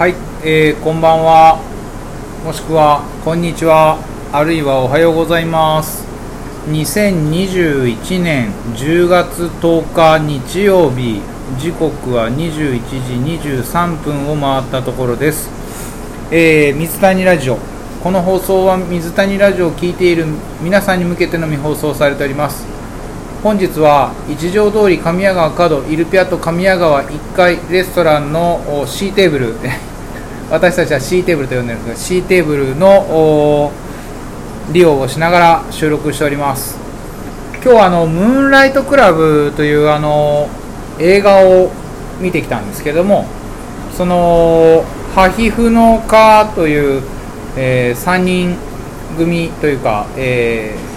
はい、えーこんばんは。もしくはこんにちは。あるいはおはようございます。2021年10月10日日曜日。時刻は21時23分を回ったところです、えー水谷ラジオ。この放送は水谷ラジオを聞いている皆さんに向けてのみ放送されております。本日は一条通り神谷川角イルピアット神谷川1階レストランの C テーブル。私たちは C テーブルと呼んでるんですが C テーブルの利用をしながら収録しております。今日はあのムーンライトクラブというあの映画を見てきたんですけどもそのハヒフのカという、え3人組というか、えー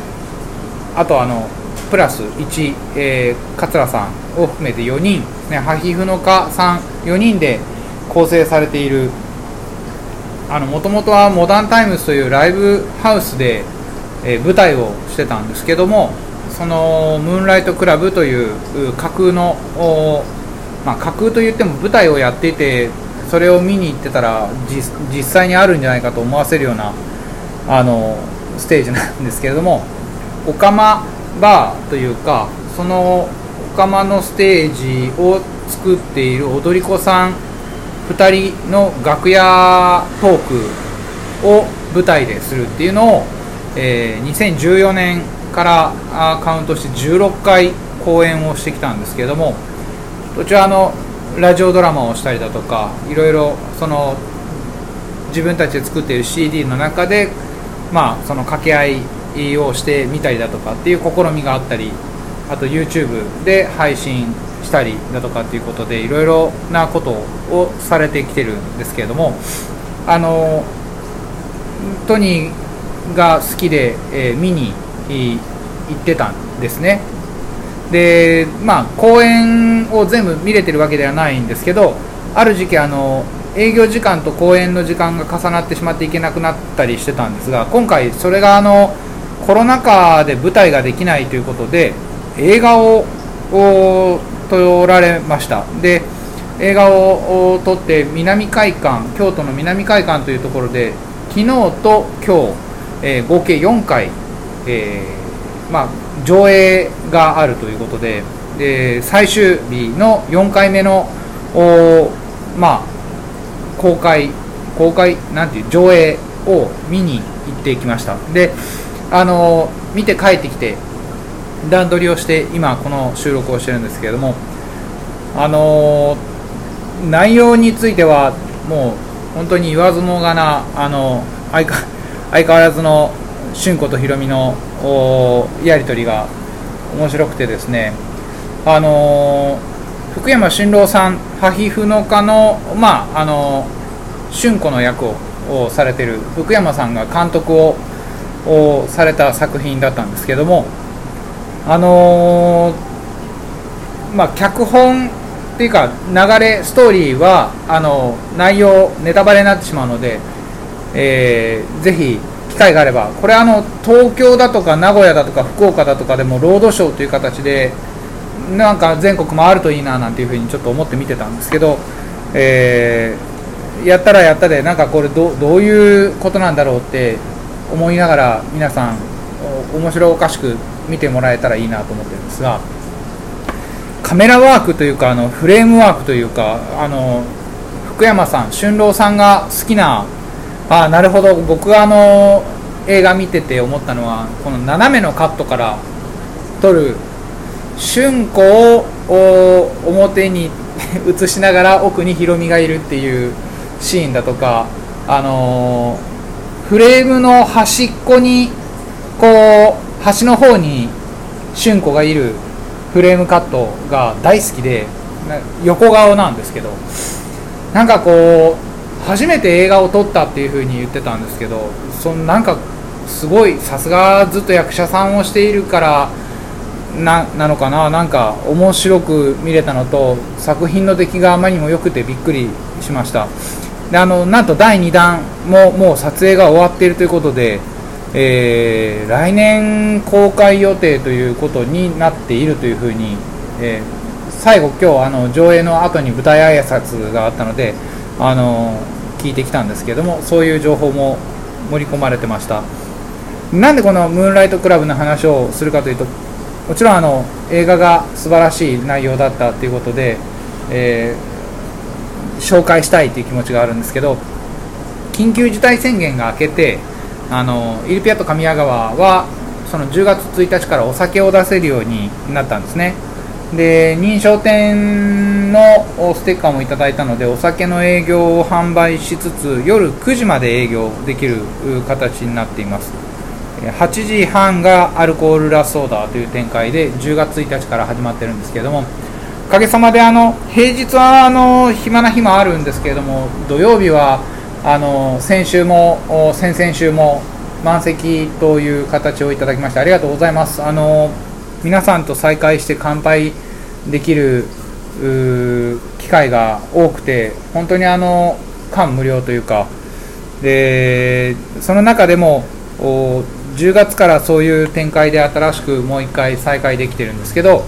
あとあのプラス1、えー桂さんを含めて4人、ね、ハヒフのカさん4人で構成されているもともとはモダンタイムズというライブハウスで、え舞台をしてたんですけどもそのムーンライトクラブという架空の、まあ、架空といっても舞台をやっていてそれを見に行ってたら実際にあるんじゃないかと思わせるようなあのステージなんですけれどもオカマバーというかそのオカマのステージを作っている踊り子さん2人の楽屋トークを舞台でするっていうのを、えー2014年からあカウントして16回公演をしてきたんですけれどもこちらあのラジオドラマをしたりだとかいろいろその自分たちで作っている CD の中で、まあ、その掛け合いをしてみたりだとかっていう試みがあったりあと YouTube で配信したりだとかっていうことでいろいろなことをされてきてるんですけれどもあのトニーが好きで、えー見に行ってたんですね。でまあ公演を全部見れてるわけではないんですけどある時期あの営業時間と公演の時間が重なってしまっていけなくなったりしてたんですが今回それがあのコロナ禍で舞台ができないということで映画を撮られました。で映画を撮って南海館京都の南海館というところで昨日と今日、えー合計4回、えーまあ、上映があるということでで最終日の4回目のおまあ公開公開なんていう上映を見に行ってきました。であの見て帰ってきて段取りをして今この収録をしてるんですけれどもあの内容についてはもう本当に言わずもがなあの相か相変わらずの春子とひろみのやり取りが面白くてですねあの福山俊郎さんハヒフノカのまああの春子の役ををされてる福山さんが監督ををされた作品だったんですけどもあのまあ脚本っていうか流れストーリーはあの内容ネタバレになってしまうので、えーぜひ機会があればこれあの東京だとか名古屋だとか福岡だとかでもロードショーという形でなんか全国回るといいななんていうふうにちょっと思って見てたんですけど、えーやったらやったでなんかこれどどういうことなんだろうって思いながら皆さん面白おかしく見てもらえたらいいなと思ってるんですがカメラワークというかあのフレームワークというかあの福山さん俊郎さんが好きなあなるほど僕があの映画見てて思ったのはこの斜めのカットから撮る春子を表に 映しながら奥にヒロミがいるっていうシーンだとか、あのフレームの端っこにこう端の方に春子がいるフレームカットが大好きで横顔なんですけどなんかこう初めて映画を撮ったっていう風に言ってたんですけどそのなんかすごいさすがずっと役者さんをしているからななのかななんか面白く見れたのと作品の出来があまりにも良くてびっくりしました。であのなんと第2弾ももう撮影が終わっているということで、えー来年公開予定ということになっているというふうに、えー最後今日あの上映の後に舞台挨拶があったのであの聞いてきたんですけどもそういう情報も盛り込まれてました。なんでこのムーンライトクラブの話をするかというともちろんあの映画が素晴らしい内容だったということで、えー、紹介したいという気持ちがあるんですけど緊急事態宣言が明けてあのイルピアと神谷川はその10月1日からお酒を出せるようになったんですね。で認証店のステッカーもいただいたのでお酒の営業を販売しつつ夜9時まで営業できる形になっています。8時半がアルコールラソーダという展開で10月1日から始まってるんですけれどもおかげさまであの平日はあの暇な日もあるんですけれども土曜日はあの先週も先々週も満席という形をいただきましてありがとうございます。あの皆さんと再会して乾杯できる機会が多くて本当にあの感無量というかでその中でも10月からそういう展開で新しくもう1回再開できてるんですけど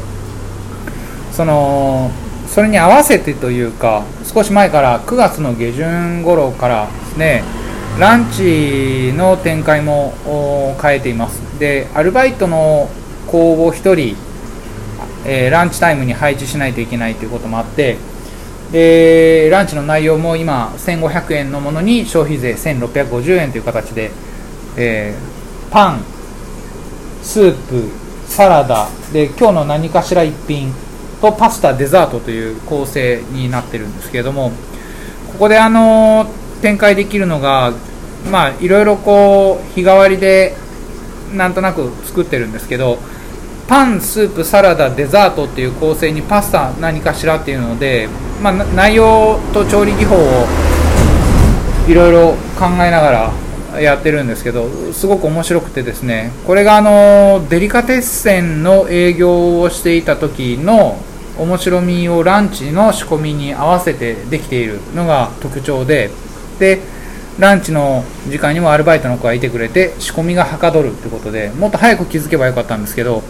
そのそれに合わせてというか少し前から9月の下旬頃からですねランチの展開も変えています。でアルバイトの子を1人、えー、ランチタイムに配置しないといけないということもあってでランチの内容も今1500円のものに消費税1650円という形で、えー、パンスープサラダで今日の何かしら一品とパスタデザートという構成になってるんですけれどもここであの展開できるのがまあいろいろこう日替わりでなんとなく作ってるんですけどパンスープサラダデザートっていう構成にパスタ何かしらっていうので、まあ、内容と調理技法をいろいろ考えながらやってるんですけどすごく面白くてですねこれがあのデリカテッセンの営業をしていた時の面白みをランチの仕込みに合わせてできているのが特徴ででランチの時間にもアルバイトの子がいてくれて仕込みがはかどるってことでもっと早く気づけばよかったんですけど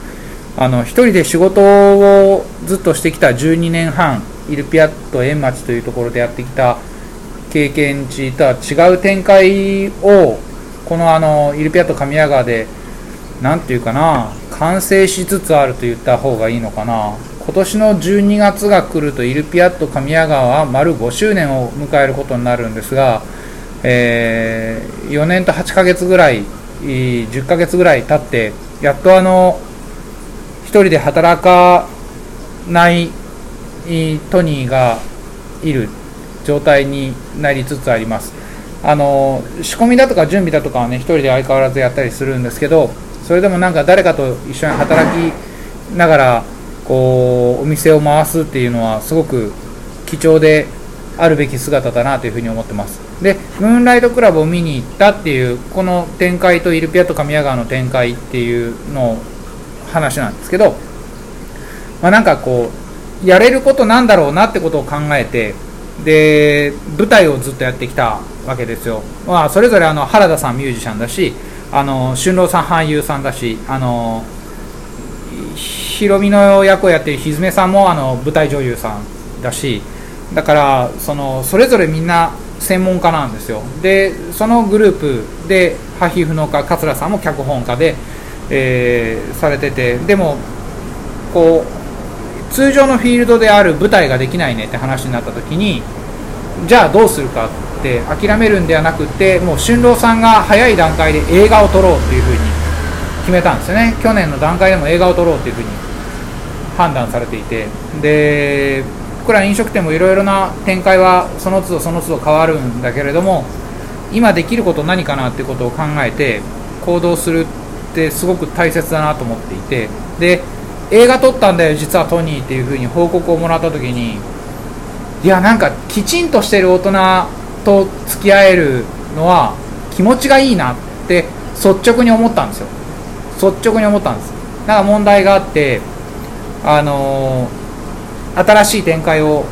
あの1人で仕事をずっとしてきた12年半イルピアット円町というところでやってきた経験値とは違う展開をこのあのイルピアット神谷川で何て言うかな完成しつつあると言った方がいいのかな。今年の12月が来るとイルピアット神谷川は丸5周年を迎えることになるんですがえー、4年と8ヶ月ぐらい10ヶ月ぐらい経ってやっとあの1人で働かないトニーがいる状態になりつつあります。あの仕込みだとか準備だとかはね1人で相変わらずやったりするんですけどそれでもなんか誰かと一緒に働きながらこうお店を回すっていうのはすごく貴重であるべき姿だなというふうに思ってます。でムーンライトクラブを見に行ったっていうこの展開とイルピアと神谷川の展開っていうの話なんですけど、まあ、なんかこうやれることなんだろうなってことを考えてで舞台をずっとやってきたわけですよ、まあ、それぞれあの原田さんミュージシャンだしあの春郎さん俳優さんだしあのヒロミの役をやってるひずめさんもあの舞台女優さんだしだからそのそれぞれみんな専門家なんですよ。でそのグループでハヒフの家桂さんも脚本家で、えー、されててでもこう通常のフィールドである舞台ができないねって話になった時にじゃあどうするかって諦めるんではなくてもう春郎さんが早い段階で映画を撮ろうっていうふうに決めたんですよね。去年の段階でも映画を撮ろうっていうふうに判断されていて。で僕ら飲食店もいろいろな展開はその都度その都度変わるんだけれども今できること何かなってことを考えて行動するってすごく大切だなと思っていて。で映画撮ったんだよ実はトニーっていうふうに報告をもらった時に。いやなんかきちんとしてる大人と付き合えるのは気持ちがいいなって率直に思ったんですよ。率直に思ったんです。だから問題があってあの新しい展開を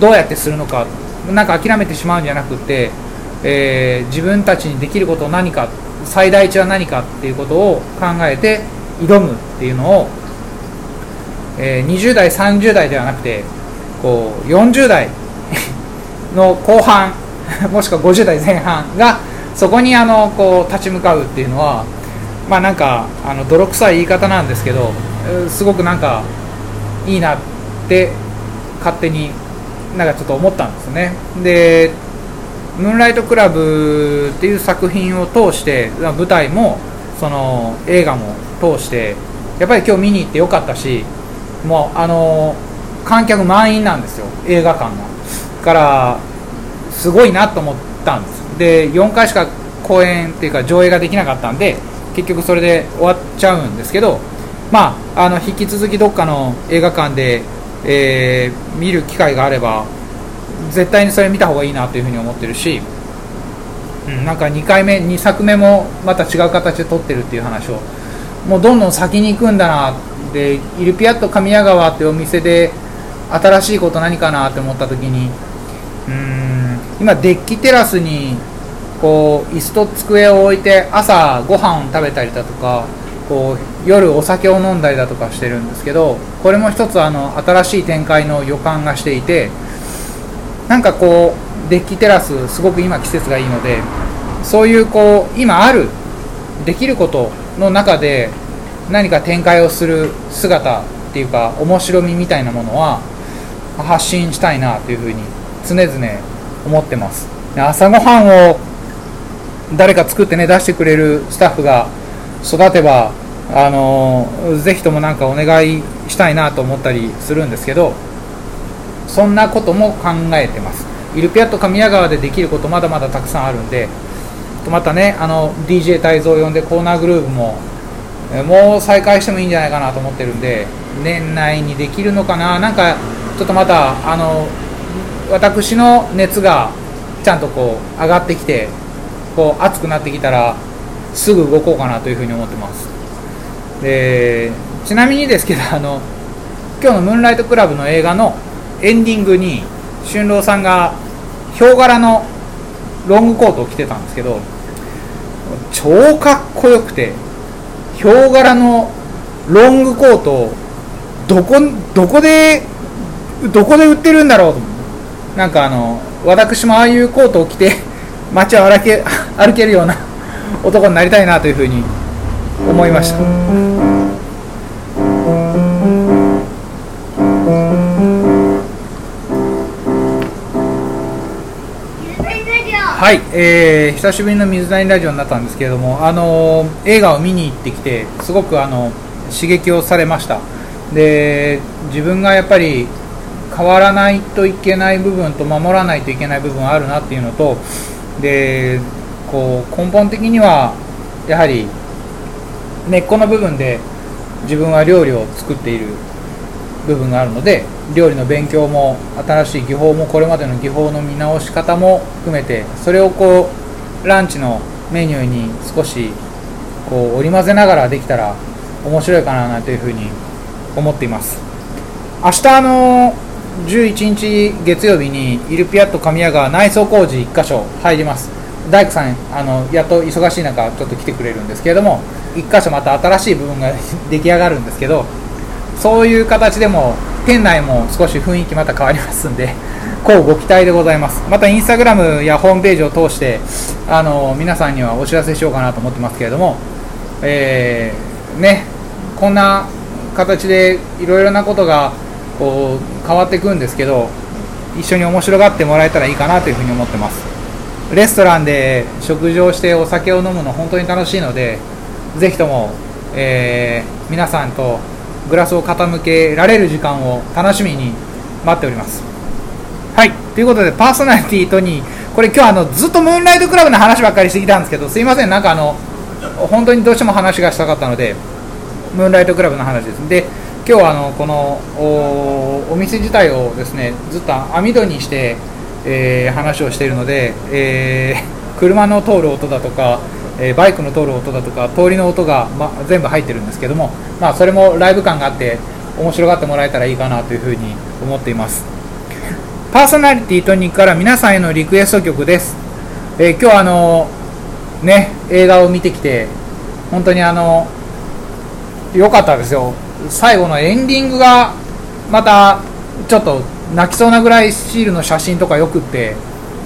どうやってするのかなんか諦めてしまうんじゃなくて、えー、自分たちにできること何か最大値は何かっていうことを考えて挑むっていうのを、えー、20代30代ではなくてこう40代の後半もしくは50代前半がそこにあのこう立ち向かうっていうのはまあなんかあの泥臭い言い方なんですけどすごくなんかいいなって勝手になんかちょっと思ったんですよね。で「ムーンライトクラブ」っていう作品を通して舞台もその映画も通してやっぱり今日見に行ってよかったしもうあの観客満員なんですよ映画館が。からすごいなと思ったんです。で4回しか公演っていうか上映ができなかったんで結局それで終わっちゃうんですけどまああの引き続きどっかの映画館で、えー、見る機会があれば絶対にそれ見た方がいいなというふうに思ってるし、うん、なんか2回目2作目もまた違う形で撮ってるっていう話をもうどんどん先に行くんだなでイルピアット神谷川ってお店で新しいこと何かなって思った時にうん今デッキテラスにこう椅子と机を置いて朝ご飯を食べたりだとかこう夜お酒を飲んだりだとかしてるんですけどこれも一つあの新しい展開の予感がしていてなんかこうデッキテラスすごく今季節がいいのでそういうこう今あるできることの中で何か展開をする姿っていうか面白みみたいなものは発信したいなというふうに常々思ってます。朝ごはんを誰か作ってね出してくれるスタッフが育てばあのぜひともなんかお願いしたいなと思ったりするんですけどそんなことも考えてます。イルピアット神谷川でできることまだまだたくさんあるんでまたねあの DJ 泰造を呼んでコーナーグループももう再開してもいいんじゃないかなと思ってるんで年内にできるのかな？なんかちょっとまたあの私の熱がちゃんとこう上がってきてこう熱くなってきたらすぐ動こうかなというふうに思ってます。でちなみにですけどあの今日の「ムーンライトクラブ」の映画のエンディングに俊郎さんがヒョウ柄のロングコートを着てたんですけど超かっこよくてヒョウ柄のロングコートをどこどこでどこで売ってるんだろうと。なんかあの私もああいうコートを着て街を歩け 歩けるような 男になりたいなというふうに思いました。はい、えー、久しぶりの水谷ラジオになったんですけれども、あのー、映画を見に行ってきて、すごくあの刺激をされました。で自分がやっぱり変わらないといけない部分と守らないといけない部分あるなっていうのとでこう根本的にはやはり根っこの部分で自分は料理を作っている部分があるので料理の勉強も新しい技法もこれまでの技法の見直し方も含めてそれをこうランチのメニューに少しこう織り交ぜながらできたら面白いかななんていうふうに思っています。明日の11日月曜日にイルピアット神谷川内装工事1箇所入ります。大工さんあのやっと忙しい中ちょっと来てくれるんですけれども1箇所また新しい部分が出来上がるんですけどそういう形でも店内も少し雰囲気また変わりますんでこうご期待でございます。またインスタグラムやホームページを通してあの皆さんにはお知らせしようかなと思ってますけれども、えー、ねこんな形でいろいろなことがこう変わっていくんですけど一緒に面白がってもらえたらいいかなというふうに思ってます。レストランで食事をしてお酒を飲むの本当に楽しいのでぜひとも、えー、皆さんとグラスを傾けられる時間を楽しみに待っております。はい。ということでパーソナリティとにこれ今日あのずっとムーンライトクラブの話ばっかりしてきたんですけどすいません。なんかあの本当にどうしても話がしたかったのでムーンライトクラブの話です。で今日はあのこのお店自体をですねずっと網戸にして、えー、話をしているので、えー、車の通る音だとかえー、バイクの通る音だとか通りの音が、ま、全部入ってるんですけども、まあ、それもライブ感があって面白がってもらえたらいいかなというふうに思っています。パーソナリティトニーから皆さんへのリクエスト曲です、え、今日あのね映画を見てきて本当にあの良かったですよ。最後のエンディングがまたちょっと泣きそうなぐらいシールの写真とかよくって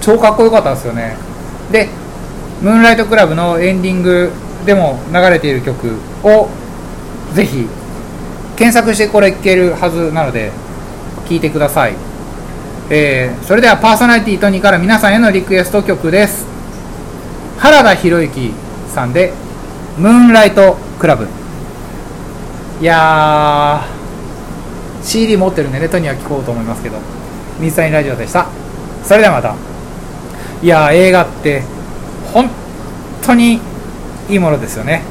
超かっこよかったですよね。でムーンライトクラブのエンディングでも流れている曲をぜひ検索してこれ聴けるはずなので聴いてください、えーそれではパーソナリティトニーから皆さんへのリクエスト曲です。原田博之さんで「ムーンライトクラブ」いやー CD 持ってるんでネットには聞こうと思いますけど。水谷ラジオでした。それではまた。いや映画って本当にいいものですよね。